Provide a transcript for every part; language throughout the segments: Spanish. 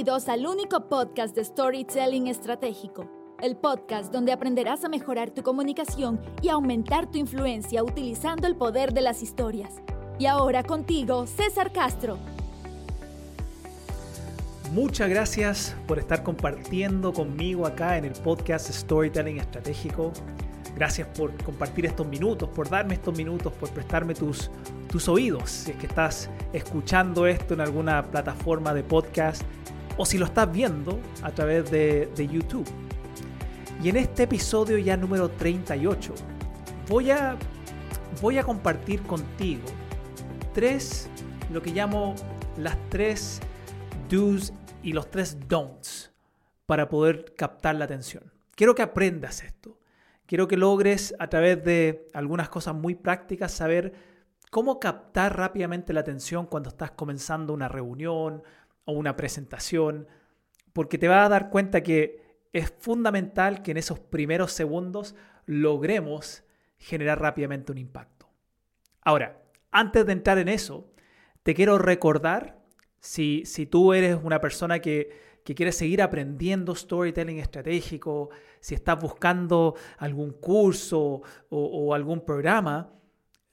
Bienvenidos al único podcast de Storytelling Estratégico, el podcast donde aprenderás a mejorar tu comunicación y aumentar tu influencia utilizando el poder de las historias. Y ahora contigo, César Castro. Muchas gracias por estar compartiendo conmigo acá en el podcast Storytelling Estratégico. Gracias por compartir estos minutos, por darme estos minutos, por prestarme tus, tus oídos. Si es que estás escuchando esto en alguna plataforma de podcast o si lo estás viendo a través de, YouTube. Y en este episodio ya número 38 voy a, voy a compartir contigo tres, lo que llamo las tres do's y los tres don'ts para poder captar la atención. Quiero que aprendas esto. Quiero que logres a través de algunas cosas muy prácticas saber cómo captar rápidamente la atención cuando estás comenzando una reunión o una presentación, porque te vas a dar cuenta que es fundamental que en esos primeros segundos logremos generar rápidamente un impacto. Ahora, antes de entrar en eso, te quiero recordar si, tú eres una persona que, que quiere seguir aprendiendo storytelling estratégico, si estás buscando algún curso o, algún programa,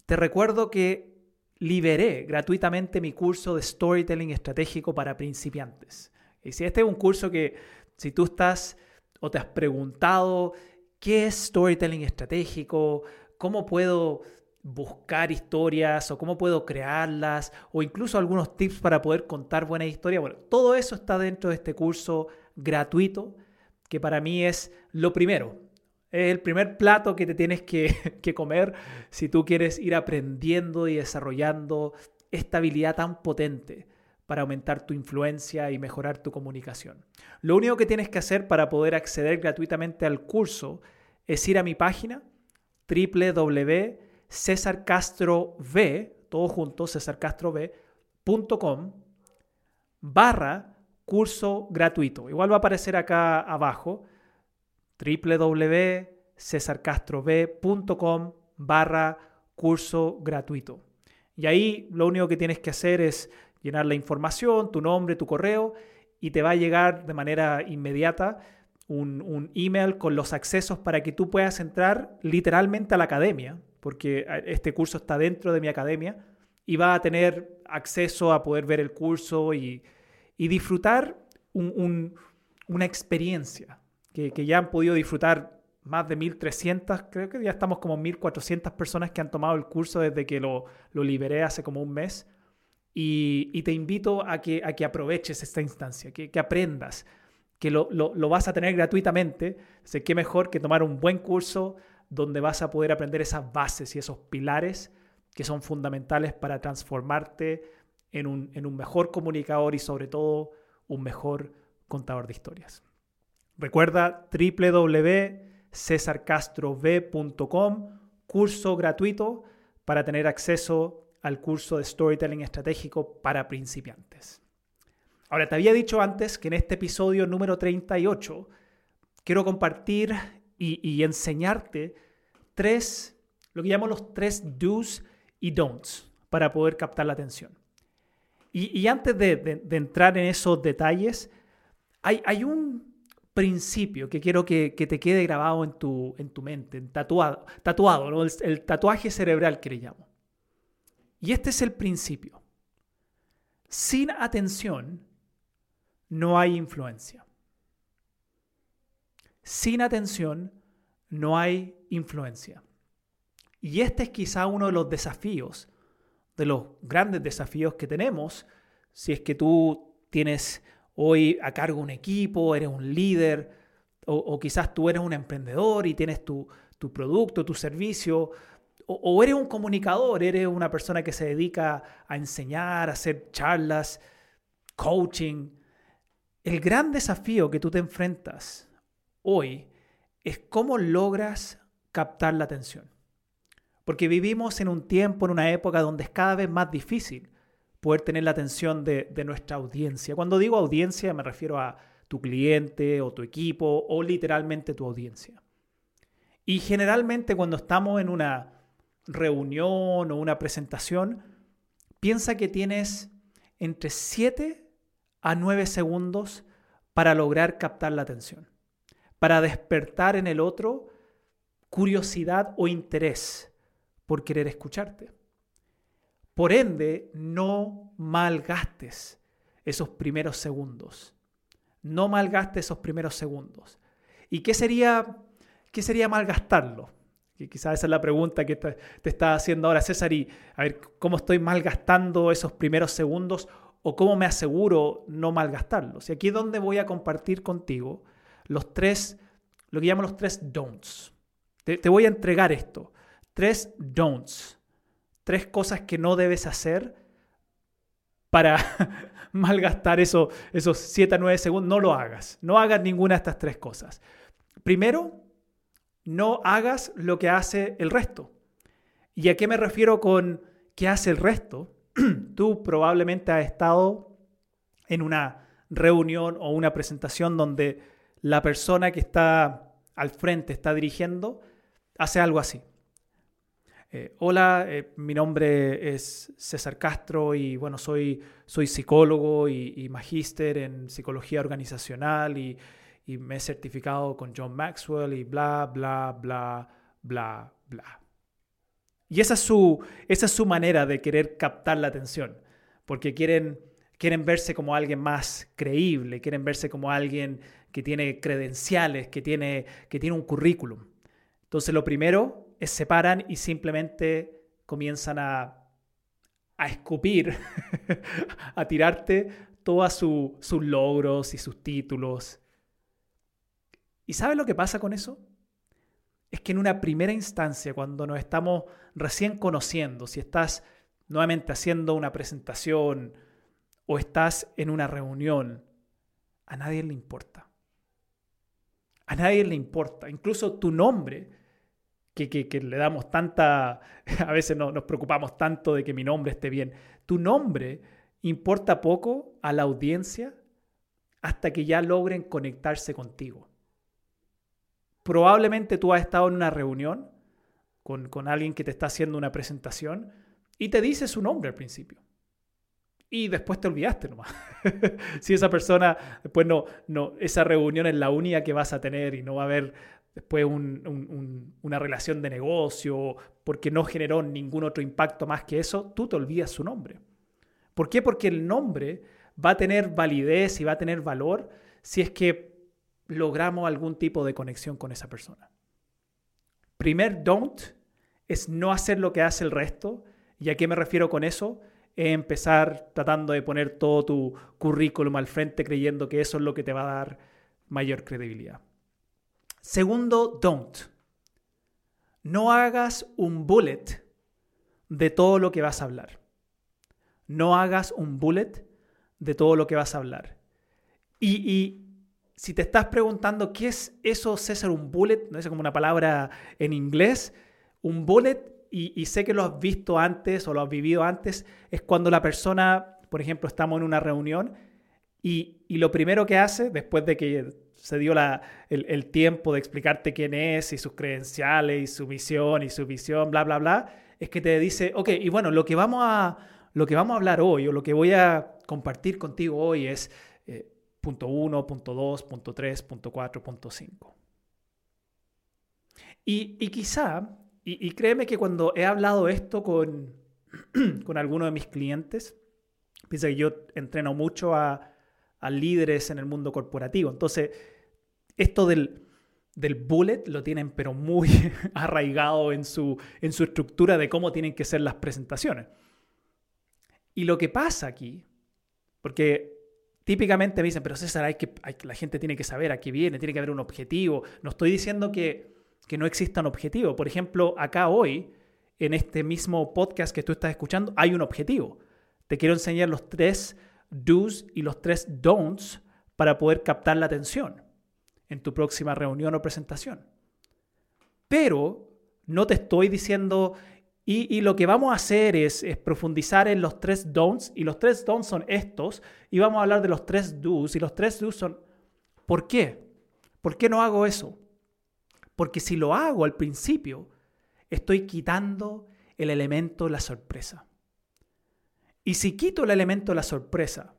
te recuerdo que liberé gratuitamente mi curso de storytelling estratégico para principiantes. Y si este es un curso que, si tú estás o te has preguntado qué es storytelling estratégico, cómo puedo buscar historias o cómo puedo crearlas o incluso algunos tips para poder contar buenas historias. Bueno, todo eso está dentro de este curso gratuito que para mí es lo primero. Es el primer plato que te tienes que, comer si tú quieres ir aprendiendo y desarrollando esta habilidad tan potente para aumentar tu influencia y mejorar tu comunicación. Lo único que tienes que hacer para poder acceder gratuitamente al curso es ir a mi página www César Castro V, todo junto, cesarcastroV.com barra curso gratuito. Igual va a aparecer acá abajo www.cesarcastroV.com barra curso gratuito. Y ahí lo único que tienes que hacer es llenar la información, tu nombre, tu correo, y te va a llegar de manera inmediata un, un email con los accesos para que tú puedas entrar literalmente a la academia porque este curso está dentro de mi academia y va a tener acceso a poder ver el curso y, disfrutar una experiencia que, ya han podido disfrutar más de 1.300, creo que ya estamos como 1.400 personas que han tomado el curso desde que lo, liberé hace como un mes. Y, te invito a que, a que aproveches esta instancia, que, aprendas, que lo, lo, vas a tener gratuitamente. Sé que mejor que tomar un buen curso donde vas a poder aprender esas bases y esos pilares que son fundamentales para transformarte en un, en un mejor comunicador y sobre todo un mejor contador de historias. Recuerda www.cesarcastrov.com, curso gratuito para tener acceso al curso de Storytelling Estratégico para principiantes. Ahora, te había dicho antes que en este episodio número 38 quiero compartir y, enseñarte tres, lo que llamo los tres do's y don'ts para poder captar la atención. Y, antes de, entrar en esos detalles, hay, un principio que quiero que, te quede grabado en tu, en tu mente, tatuado, tatuado el, el tatuaje cerebral que le llamo. Y este es el principio. Sin atención no hay influencia. Sin atención no hay influencia. Y este es quizá uno de los desafíos, de los grandes desafíos que tenemos, si es que tú tienes hoy a cargo un equipo, eres un líder, o, quizás tú eres un emprendedor y tienes tu, producto, tu servicio, o, o, eres un comunicador, eres una persona que se dedica a enseñar, a hacer charlas, coaching. El gran desafío que tú te enfrentas hoy es cómo logras captar la atención. Porque vivimos en un tiempo, en una época donde es cada vez más difícil poder tener la atención de, nuestra audiencia. Cuando digo audiencia me refiero a tu cliente o tu equipo o literalmente tu audiencia. Y generalmente cuando estamos en una reunión o una presentación, piensa que tienes entre 7 a 9 segundos para lograr captar la atención, para despertar en el otro curiosidad o interés por querer escucharte. Por ende, no malgastes esos primeros segundos. No malgastes esos primeros segundos. ¿Y qué sería, qué sería malgastarlo? Quizás esa es la pregunta que te, te está haciendo ahora César y a ver cómo estoy malgastando esos primeros segundos o cómo me aseguro no malgastarlos. Y aquí es donde voy a compartir contigo los tres, lo que llamo los tres don'ts. Te, te voy a entregar esto. Tres don'ts. Tres cosas que no debes hacer para malgastar eso, esos 7 a 9 segundos. No lo hagas. No hagas ninguna de estas tres cosas. Primero, no hagas lo que hace el resto. ¿Y a qué me refiero con qué hace el resto? Tú probablemente has estado en una reunión o una presentación donde la persona que está al frente, está dirigiendo, hace algo así. Eh, hola, eh, mi nombre es César Castro y bueno, soy, soy psicólogo y, y magíster en psicología organizacional y, y me he certificado con John Maxwell y bla, bla, bla, bla, bla. Y esa es su, esa es su manera de querer captar la atención, porque quieren, quieren verse como alguien más creíble, quieren verse como alguien que tiene credenciales, que tiene, que tiene un currículum. Entonces lo primero es separan y simplemente comienzan a, a escupir, a tirarte todos sus logros y sus títulos ¿Y sabes lo que pasa con eso? Es que en una primera instancia, cuando nos estamos recién conociendo, si estás nuevamente haciendo una presentación o estás en una reunión, a nadie le importa. A nadie le importa. Incluso tu nombre, que, le damos tanta, a veces no, nos preocupamos tanto de que mi nombre esté bien. Tu nombre importa poco a la audiencia hasta que ya logren conectarse contigo. Probablemente tú has estado en una reunión con, alguien que te está haciendo una presentación y te dice su nombre al principio. Y después te olvidaste nomás. si esa persona, después no, no, esa reunión es la única que vas a tener y no va a haber después una relación de negocio porque no generó ningún otro impacto más que eso, tú te olvidas su nombre. ¿Por qué? Porque el nombre va a tener validez y va a tener valor si es que logramos algún tipo de conexión con esa persona. Primer don't es no hacer lo que hace el resto. ¿Y a qué me refiero con eso? Es empezar tratando de poner todo tu currículum al frente creyendo que eso es lo que te va a dar mayor credibilidad. Segundo, don't. No hagas un bullet de todo lo que vas a hablar. No hagas un bullet de todo lo que vas a hablar. Y, y si te estás preguntando qué es eso, César, un bullet, no es como una palabra en inglés, un bullet, y, sé que lo has visto antes o lo has vivido antes, es cuando la persona, por ejemplo, estamos en una reunión y, lo primero que hace, después de que se dio la, el, el, tiempo de explicarte quién es y sus credenciales y su misión y su visión, bla, bla, bla, es que te dice, ok, y bueno, lo que vamos a, lo que vamos a hablar hoy o lo que voy a compartir contigo hoy es punto 1, punto 2, punto 3, punto 4, punto 5. Y, y quizá, y, créeme que cuando he hablado esto con, con alguno de mis clientes, piensa que yo entreno mucho a, a líderes en el mundo corporativo. Entonces, esto del, del bullet lo tienen pero muy arraigado en su, en su estructura de cómo tienen que ser las presentaciones. Y lo que pasa aquí, porque Típicamente me dicen, pero César, que, la gente tiene que saber a qué viene, tiene que haber un objetivo. No estoy diciendo que, que no exista un objetivo. Por ejemplo, acá hoy, en este mismo podcast que tú estás escuchando, hay un objetivo. Te quiero enseñar los tres do's y los tres don'ts para poder captar la atención en tu próxima reunión o presentación. Pero no te estoy diciendo, y, lo que vamos a hacer es, profundizar en los tres don'ts, y los tres don'ts son estos, y vamos a hablar de los tres do's, y los tres do's son, ¿por qué? ¿Por qué no hago eso? Porque si lo hago al principio, estoy quitando el elemento de la sorpresa. Y si quito el elemento de la sorpresa,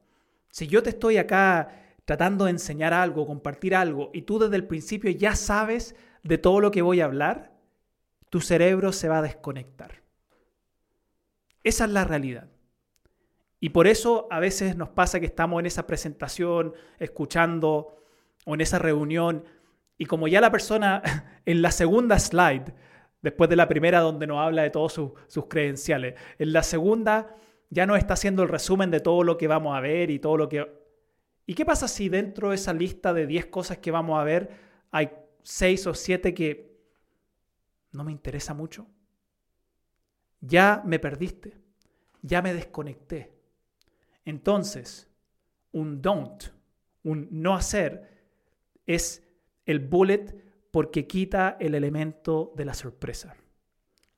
Si yo te estoy acá tratando de enseñar algo, compartir algo, y tú desde el principio ya sabes de todo lo que voy a hablar, tu cerebro se va a desconectar. Esa es la realidad. Y por eso a veces nos pasa que estamos en esa presentación, escuchando, o en esa reunión, y como ya la persona en la segunda slide, después de la primera donde nos habla de todos sus, credenciales, en la segunda ya nos está haciendo el resumen de todo lo que vamos a ver y todo lo que... ¿Y qué pasa si dentro de esa lista de 10 cosas que vamos a ver hay 6 o 7 que no me interesa mucho? Ya me perdiste, ya me desconecté. Entonces, un don't, un no hacer, es el bullet porque quita el elemento de la sorpresa.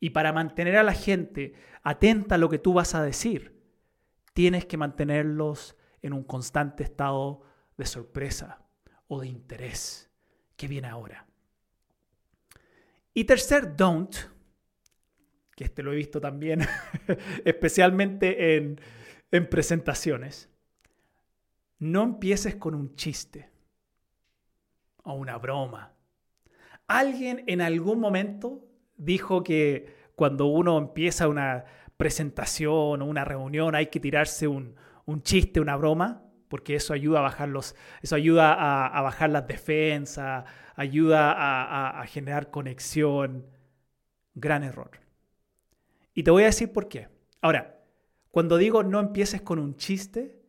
Y para mantener a la gente atenta a lo que tú vas a decir, tienes que mantenerlos en un constante estado de sorpresa o de interés. ¿Qué viene ahora? Y tercer don't, que este lo he visto también, especialmente en, en presentaciones, no empieces con un chiste o una broma. Alguien en algún momento dijo que cuando uno empieza una presentación o una reunión hay que tirarse un, chiste, una broma, porque eso ayuda a bajar los, eso ayuda a, bajar las defensas, ayuda a generar conexión. Gran error. Y te voy a decir por qué. Ahora, cuando digo no empieces con un chiste,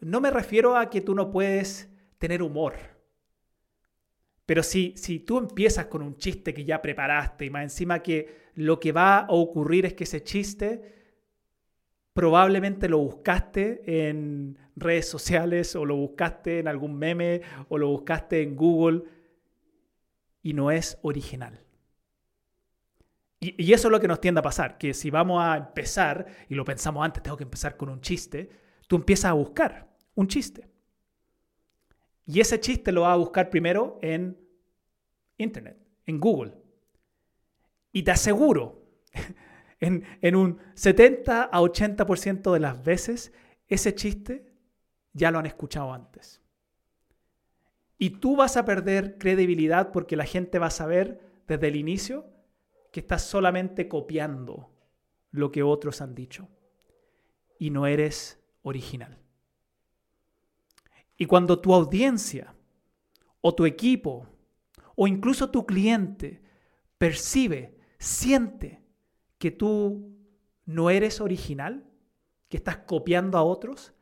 no me refiero a que tú no puedes tener humor pero si, si tú empiezas con un chiste que ya preparaste y más encima que lo que va a ocurrir es que ese chiste probablemente lo buscaste en redes sociales o lo buscaste en algún meme o lo buscaste en Google y no es original. Y, y, eso es lo que nos tiende a pasar, que si vamos a empezar, y lo pensamos antes, tengo que empezar con un chiste, tú empiezas a buscar un chiste. Y ese chiste lo va a buscar primero en Internet, en Google. Y te aseguro, en, en un 70 a 80% de las veces, ese chiste ya lo han escuchado antes. Y tú vas a perder credibilidad porque la gente va a saber desde el inicio que estás solamente copiando lo que otros han dicho y no eres original. Y cuando tu audiencia o tu equipo o incluso tu cliente percibe, siente que tú no eres original, que estás copiando a otros,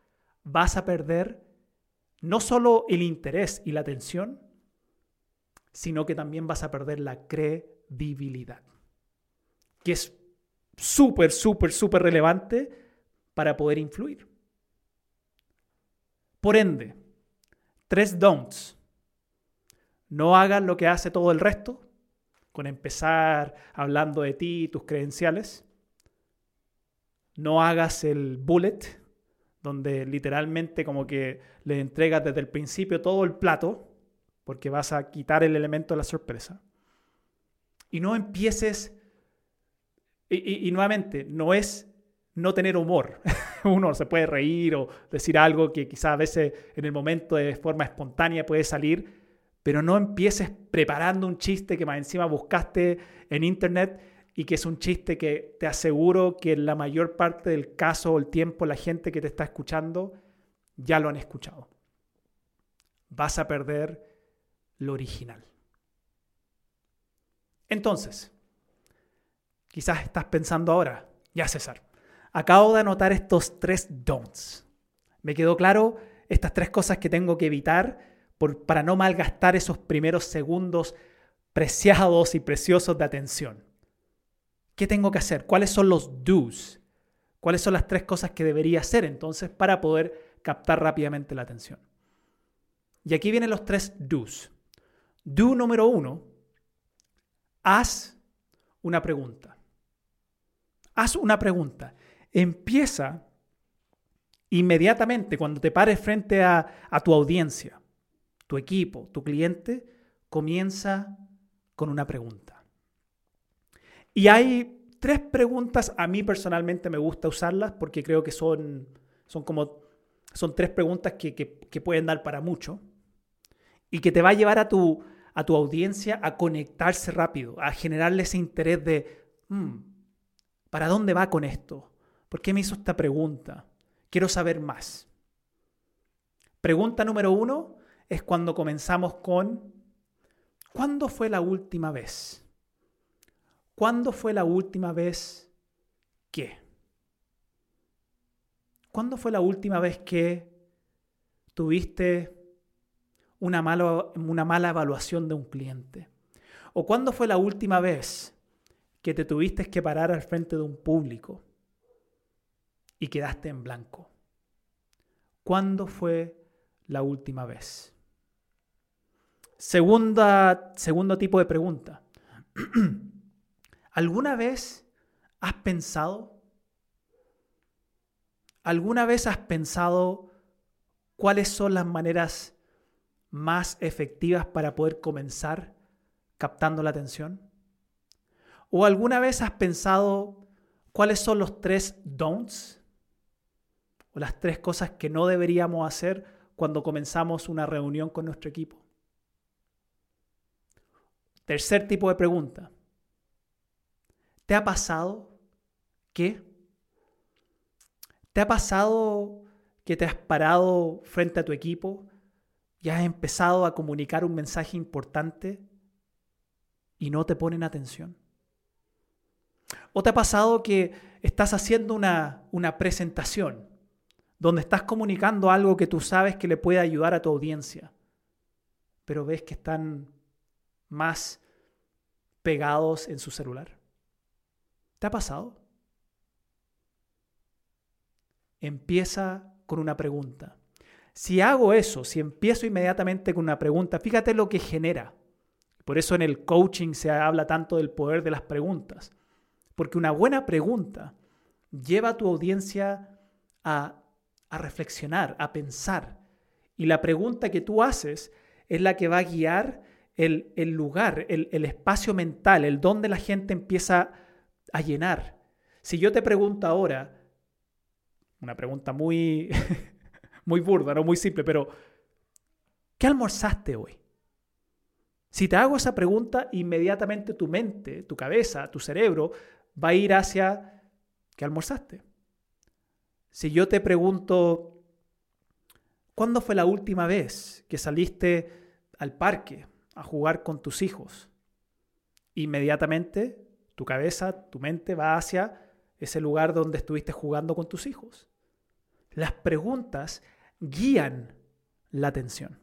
vas a perder no solo el interés y la atención, sino que también vas a perder la credibilidad, que es súper, súper, súper relevante para poder influir. Por ende, Tres don'ts. No hagas lo que hace todo el resto, con empezar hablando de ti y tus credenciales. No hagas el bullet, donde literalmente como que le entregas desde el principio todo el plato, porque vas a quitar el elemento de la sorpresa. Y no empieces, y, y nuevamente, no es no tener humor. Uno se puede reír o decir algo que quizás a veces en el momento de forma espontánea puede salir, pero no empieces preparando un chiste que más encima buscaste en internet y que es un chiste que te aseguro que en la mayor parte del caso o el tiempo la gente que te está escuchando ya lo han escuchado. Vas a perder lo original. Entonces, quizás estás pensando ahora, ya César, Acabo de anotar estos tres don'ts. Me quedó claro estas tres cosas que tengo que evitar para no malgastar esos primeros segundos preciados y preciosos de atención. ¿Qué tengo que hacer? ¿Cuáles son los do's? ¿Cuáles son las tres cosas que debería hacer entonces para poder captar rápidamente la atención? Y aquí vienen los tres do's. Do número uno, haz una pregunta. Haz una pregunta empieza inmediatamente cuando te pares frente a, tu audiencia, tu equipo, tu cliente, comienza con una pregunta. Y hay tres preguntas, a mí personalmente me gusta usarlas porque creo que son, son como, Son tres preguntas que, pueden dar para mucho y que te va a llevar a tu, a tu audiencia a conectarse rápido, a generarle ese interés de, mm, ¿para dónde va con esto? ¿Por qué me hizo esta pregunta? Quiero saber más. Pregunta número uno es cuando comenzamos con, ¿cuándo fue la última vez? ¿Cuándo fue la última vez que? ¿Cuándo fue la última vez que tuviste una mala, una mala evaluación de un cliente? ¿O cuándo fue la última vez que te tuviste que parar al frente de un público y quedaste en blanco? ¿Cuándo fue la última vez? Segunda, segundo tipo de pregunta. ¿Alguna vez has pensado ¿Alguna vez has pensado cuáles son las maneras más efectivas para poder comenzar captando la atención? ¿O alguna vez has pensado cuáles son los tres don'ts? ¿O las tres cosas que no deberíamos hacer cuando comenzamos una reunión con nuestro equipo? Tercer tipo de pregunta. ¿Te ha pasado que ¿Te ha pasado que te has parado frente a tu equipo y has empezado a comunicar un mensaje importante y no te ponen atención? ¿O te ha pasado que estás haciendo una, una presentación donde estás comunicando algo que tú sabes que le puede ayudar a tu audiencia, pero ves que están más pegados en su celular? ¿Te ha pasado? empieza con una pregunta. Si hago eso, si empiezo inmediatamente con una pregunta, fíjate lo que genera. Por eso en el coaching se habla tanto del poder de las preguntas. Porque una buena pregunta lleva a tu audiencia a, reflexionar, a pensar. Y la pregunta que tú haces es la que va a guiar el, lugar, el, el espacio mental, el donde la gente empieza a llenar. Si yo te pregunto ahora, una pregunta muy, muy burda, no muy simple, pero ¿qué almorzaste hoy? Si te hago esa pregunta, inmediatamente tu mente, tu cabeza, tu cerebro va a ir hacia ¿qué almorzaste? Si yo te pregunto, ¿cuándo fue la última vez que saliste al parque a jugar con tus hijos? Inmediatamente tu cabeza, tu mente va hacia ese lugar donde estuviste jugando con tus hijos. Las preguntas guían la atención.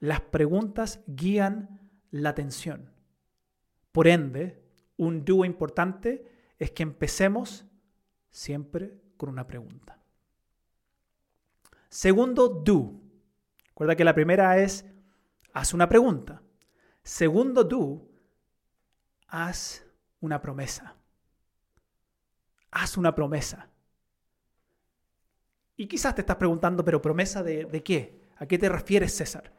Las preguntas guían la atención. Por ende, un dúo importante es que empecemos siempre con una pregunta. Segundo do. Recuerda que la primera es haz una pregunta. Segundo do, haz una promesa haz una promesa. Y quizás te estás preguntando, pero promesa de, qué? ¿A qué te refieres, César?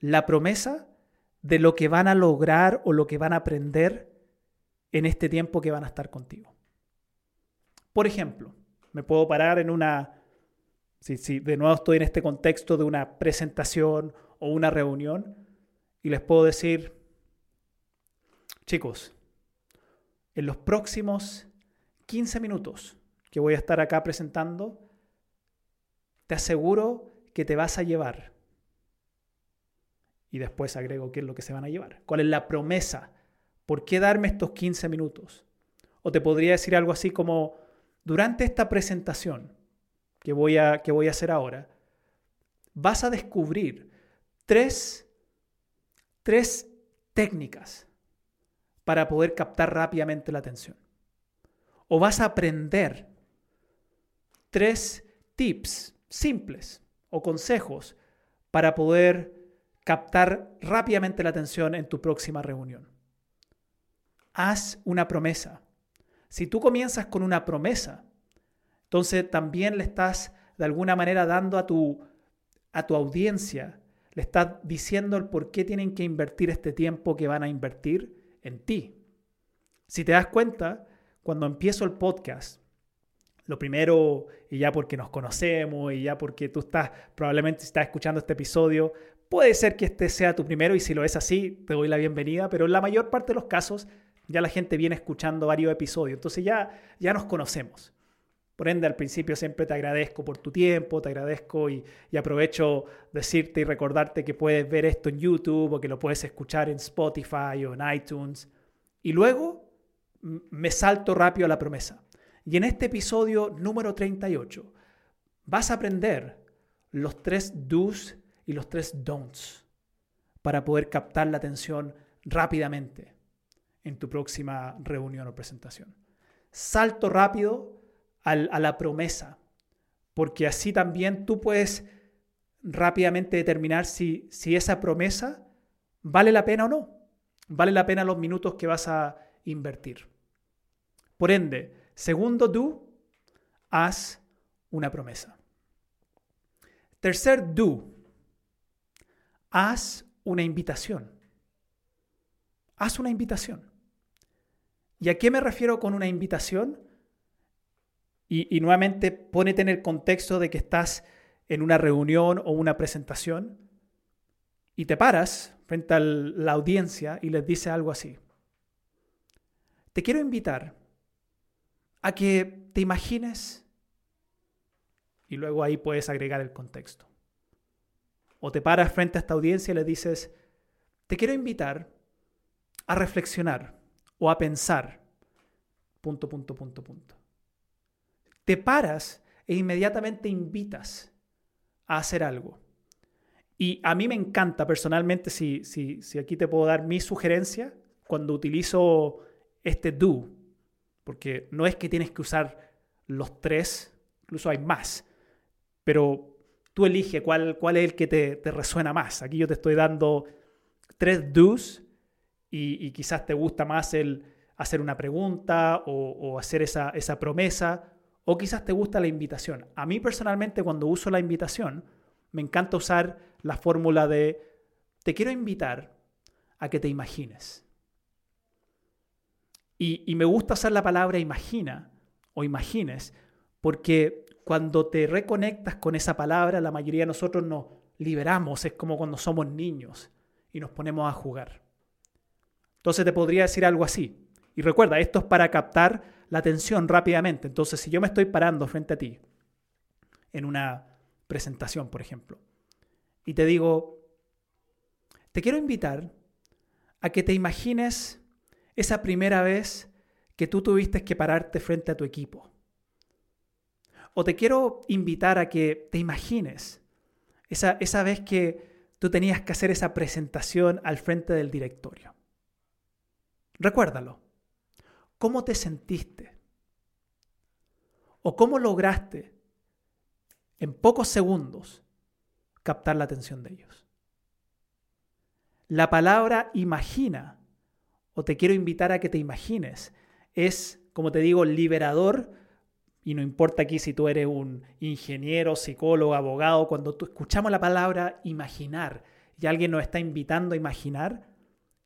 La promesa de lo que van a lograr o lo que van a aprender en este tiempo que van a estar contigo. Por ejemplo, me puedo parar en una, si, si de nuevo estoy en este contexto de una presentación o una reunión, y les puedo decir, chicos, en los próximos 15 minutos que voy a estar acá presentando, te aseguro que te vas a llevar. Y después agrego qué es lo que se van a llevar. ¿Cuál es la promesa? ¿Por qué darme estos 15 minutos? O te podría decir algo así como, durante esta presentación que voy a, que voy a hacer ahora, vas a descubrir tres, tres técnicas para poder captar rápidamente la atención o vas a aprender tres tips simples o consejos para poder captar rápidamente la atención en tu próxima reunión. Haz una promesa. Si tú comienzas con una promesa, entonces también le estás de alguna manera dando a tu, a tu audiencia, le estás diciendo el por qué tienen que invertir este tiempo que van a invertir en ti. Si te das cuenta, cuando empiezo el podcast, Lo primero, y ya porque nos conocemos, y ya porque tú estás, probablemente estás escuchando este episodio, puede ser que este sea tu primero, y si lo es así, te doy la bienvenida, pero en la mayor parte de los casos ya la gente viene escuchando varios episodios, entonces ya, ya nos conocemos. Por ende, al principio siempre te agradezco por tu tiempo, te agradezco y, y, aprovecho decirte y recordarte que puedes ver esto en YouTube o que lo puedes escuchar en Spotify o en iTunes. Y luego me salto rápido a la promesa. Y en este episodio número 38 vas a aprender los tres do's y los tres don'ts para poder captar la atención rápidamente en tu próxima reunión o presentación. Salto rápido a la promesa, porque así también tú puedes rápidamente determinar si, si esa promesa vale la pena o no. Vale la pena los minutos que vas a invertir. Por ende, segundo do, haz una promesa. Tercer do, haz una invitación. Haz una invitación. ¿Y a qué me refiero con una invitación? Y, nuevamente pónete en el contexto de que estás en una reunión o una presentación y te paras frente a la audiencia y les dices algo así. Te quiero invitar a que te imagines y luego ahí puedes agregar el contexto. O te paras frente a esta audiencia y le dices, te quiero invitar a reflexionar o a pensar, punto, punto, punto, punto te paras e inmediatamente invitas a hacer algo. Y a mí me encanta personalmente, si, si, si aquí te puedo dar mi sugerencia, cuando utilizo este do, porque no es que tienes que usar los tres, incluso hay más, pero tú elige cuál, cuál es el que te, te resuena más. Aquí yo te estoy dando tres do's y, y, quizás te gusta más el hacer una pregunta o, hacer esa promesa o quizás te gusta la invitación. A mí personalmente cuando uso la invitación, me encanta usar la fórmula de te quiero invitar a que te imagines. Y, me gusta usar la palabra imagina o imagines porque cuando te reconectas con esa palabra, la mayoría de nosotros nos liberamos, es como cuando somos niños y nos ponemos a jugar. Entonces te podría decir algo así. Y recuerda, esto es para captar la atención rápidamente. Entonces, si yo me estoy parando frente a ti en una presentación, por ejemplo, y te digo, te quiero invitar a que te imagines esa primera vez que tú tuviste que pararte frente a tu equipo. O te quiero invitar a que te imagines esa, esa vez que tú tenías que hacer esa presentación al frente del directorio. Recuérdalo. ¿Cómo te sentiste? ¿O cómo lograste en pocos segundos captar la atención de ellos? La palabra imagina, o te quiero invitar a que te imagines, es, como te digo, liberador, y no importa aquí si tú eres un ingeniero, psicólogo, abogado, cuando escuchamos la palabra imaginar y alguien nos está invitando a imaginar,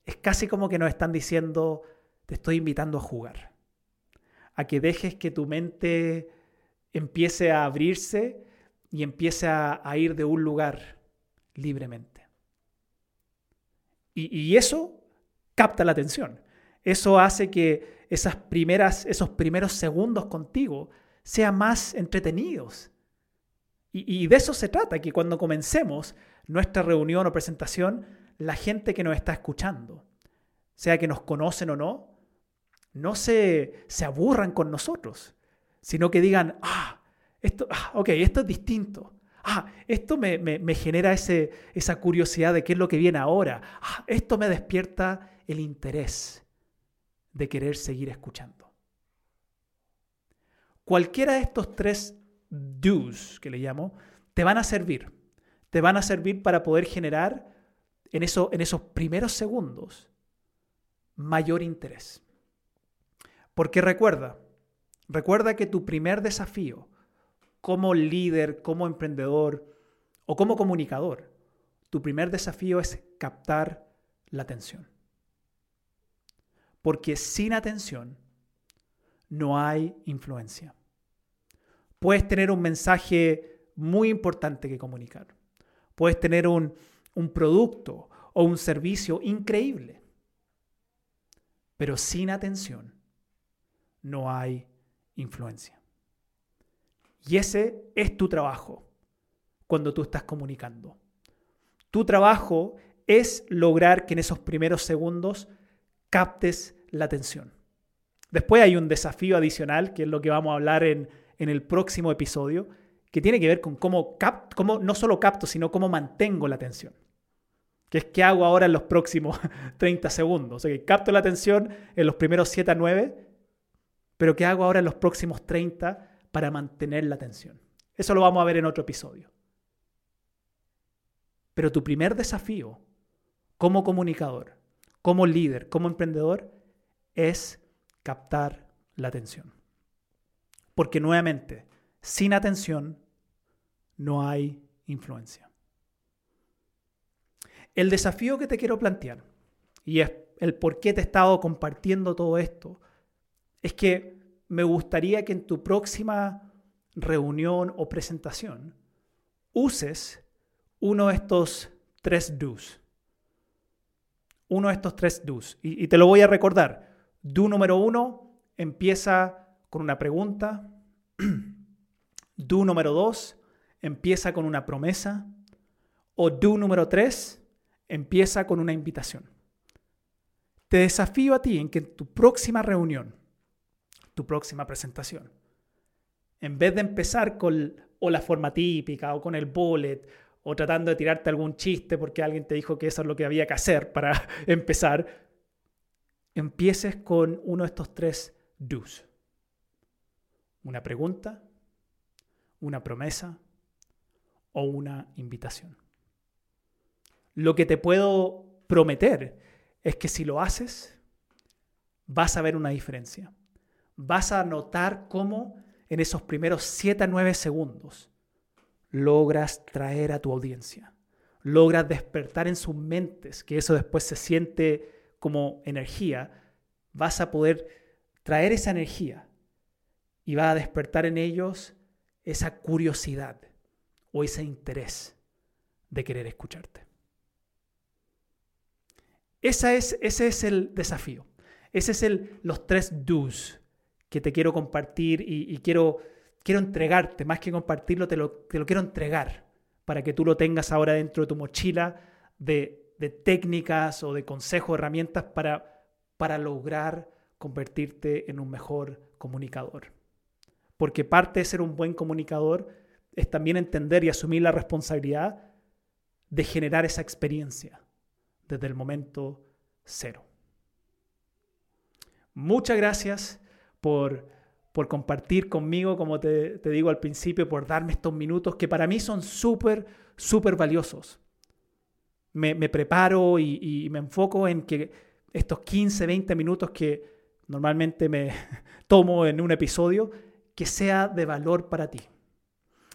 es casi como que nos están diciendo, te estoy invitando a jugar, a que dejes que tu mente empiece a abrirse y empiece a, ir de un lugar libremente. Y, eso capta la atención. Eso hace que esas primeras, esos primeros segundos contigo sean más entretenidos. Y, y, de eso se trata, que cuando comencemos nuestra reunión o presentación, la gente que nos está escuchando, sea que nos conocen o no, no se, se aburran con nosotros, sino que digan, ah, esto, ah, ok, esto es distinto. Ah, esto me, me, genera ese, esa curiosidad de qué es lo que viene ahora. Ah, esto me despierta el interés de querer seguir escuchando. Cualquiera de estos tres do's que le llamo, te van a servir. Te van a servir para poder generar en, eso, en esos primeros segundos mayor interés. Porque recuerda, recuerda que tu primer desafío como líder, como emprendedor o como comunicador, tu primer desafío es captar la atención. Porque sin atención no hay influencia. Puedes tener un mensaje muy importante que comunicar. Puedes tener un, un producto o un servicio increíble. Pero sin atención no hay influencia. Y ese es tu trabajo cuando tú estás comunicando. Tu trabajo es lograr que en esos primeros segundos captes la atención. Después hay un desafío adicional, que es lo que vamos a hablar en, el próximo episodio, que tiene que ver con cómo, cómo no solo capto, sino cómo mantengo la atención. Que es qué hago ahora en los próximos 30 segundos. O sea, que capto la atención en los primeros 7 a 9, pero qué hago ahora en los próximos 30 para mantener la atención. Eso lo vamos a ver en otro episodio. Pero tu primer desafío como comunicador, como líder, como emprendedor, es captar la atención. Porque nuevamente, sin atención no hay influencia. El desafío que te quiero plantear, y es el por qué te he estado compartiendo todo esto, es que me gustaría que en tu próxima reunión o presentación uses uno de estos tres do's. Uno de estos tres do's. Y, y te lo voy a recordar. Do número uno empieza con una pregunta. Do número dos empieza con una promesa. O do número tres empieza con una invitación. Te desafío a ti en que en tu próxima reunión, tu próxima presentación, en vez de empezar con o la forma típica o con el bullet o tratando de tirarte algún chiste porque alguien te dijo que eso es lo que había que hacer para empezar, empieces con uno de estos tres do's. Una pregunta, una promesa o una invitación. Lo que te puedo prometer es que si lo haces, vas a ver una diferencia. Vas a notar cómo en esos primeros 7 a 9 segundos logras traer a tu audiencia, logras despertar en sus mentes, que eso después se siente como energía, vas a poder traer esa energía y va a despertar en ellos esa curiosidad o ese interés de querer escucharte. Esa es, ese es el desafío. Ese es el, los tres do's que te quiero compartir y, quiero, quiero entregarte. Más que compartirlo, te lo, te lo, quiero entregar para que tú lo tengas ahora dentro de tu mochila de, de técnicas o de consejos, herramientas para, para lograr convertirte en un mejor comunicador. Porque parte de ser un buen comunicador es también entender y asumir la responsabilidad de generar esa experiencia desde el momento cero. Muchas gracias por, por compartir conmigo, como te, digo al principio, por darme estos minutos que para mí son súper, súper valiosos. Me, preparo y, y, me enfoco en que estos 15, 20 minutos que normalmente me tomo en un episodio, que sea de valor para ti.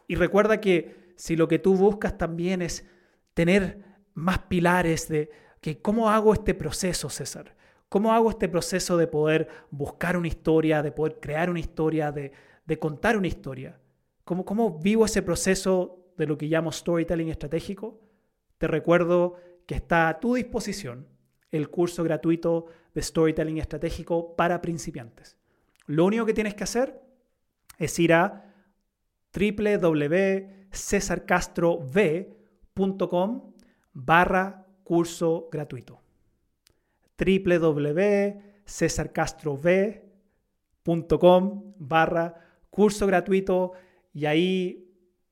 Y recuerda que si lo que tú buscas también es tener más pilares de, cómo hago este proceso, César. ¿Cómo hago este proceso de poder buscar una historia, de poder crear una historia, de, contar una historia? ¿Cómo, ¿Cómo vivo ese proceso de lo que llamo storytelling estratégico? Te recuerdo que está a tu disposición el curso gratuito de storytelling estratégico para principiantes. Lo único que tienes que hacer es ir a www.cesarcastrov.com barra curso gratuito. www.cesarcastrov.com barra curso gratuito y ahí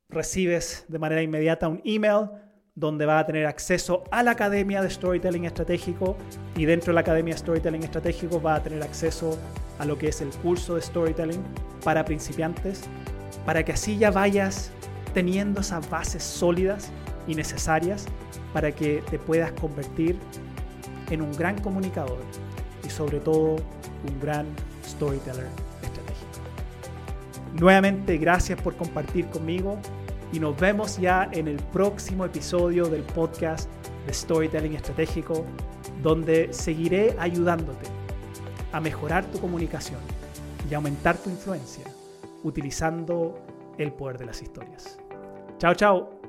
recibes de manera inmediata un email donde vas a tener acceso a la Academia de Storytelling Estratégico y dentro de la Academia de Storytelling Estratégico vas a tener acceso a lo que es el curso de Storytelling para principiantes, para que así ya vayas teniendo esas bases sólidas y necesarias para que te puedas convertir en un gran comunicador y sobre todo un gran storyteller estratégico. Nuevamente, gracias por compartir conmigo y nos vemos ya en el próximo episodio del podcast de Storytelling Estratégico, donde seguiré ayudándote a mejorar tu comunicación y aumentar tu influencia utilizando el poder de las historias. Chao, chao.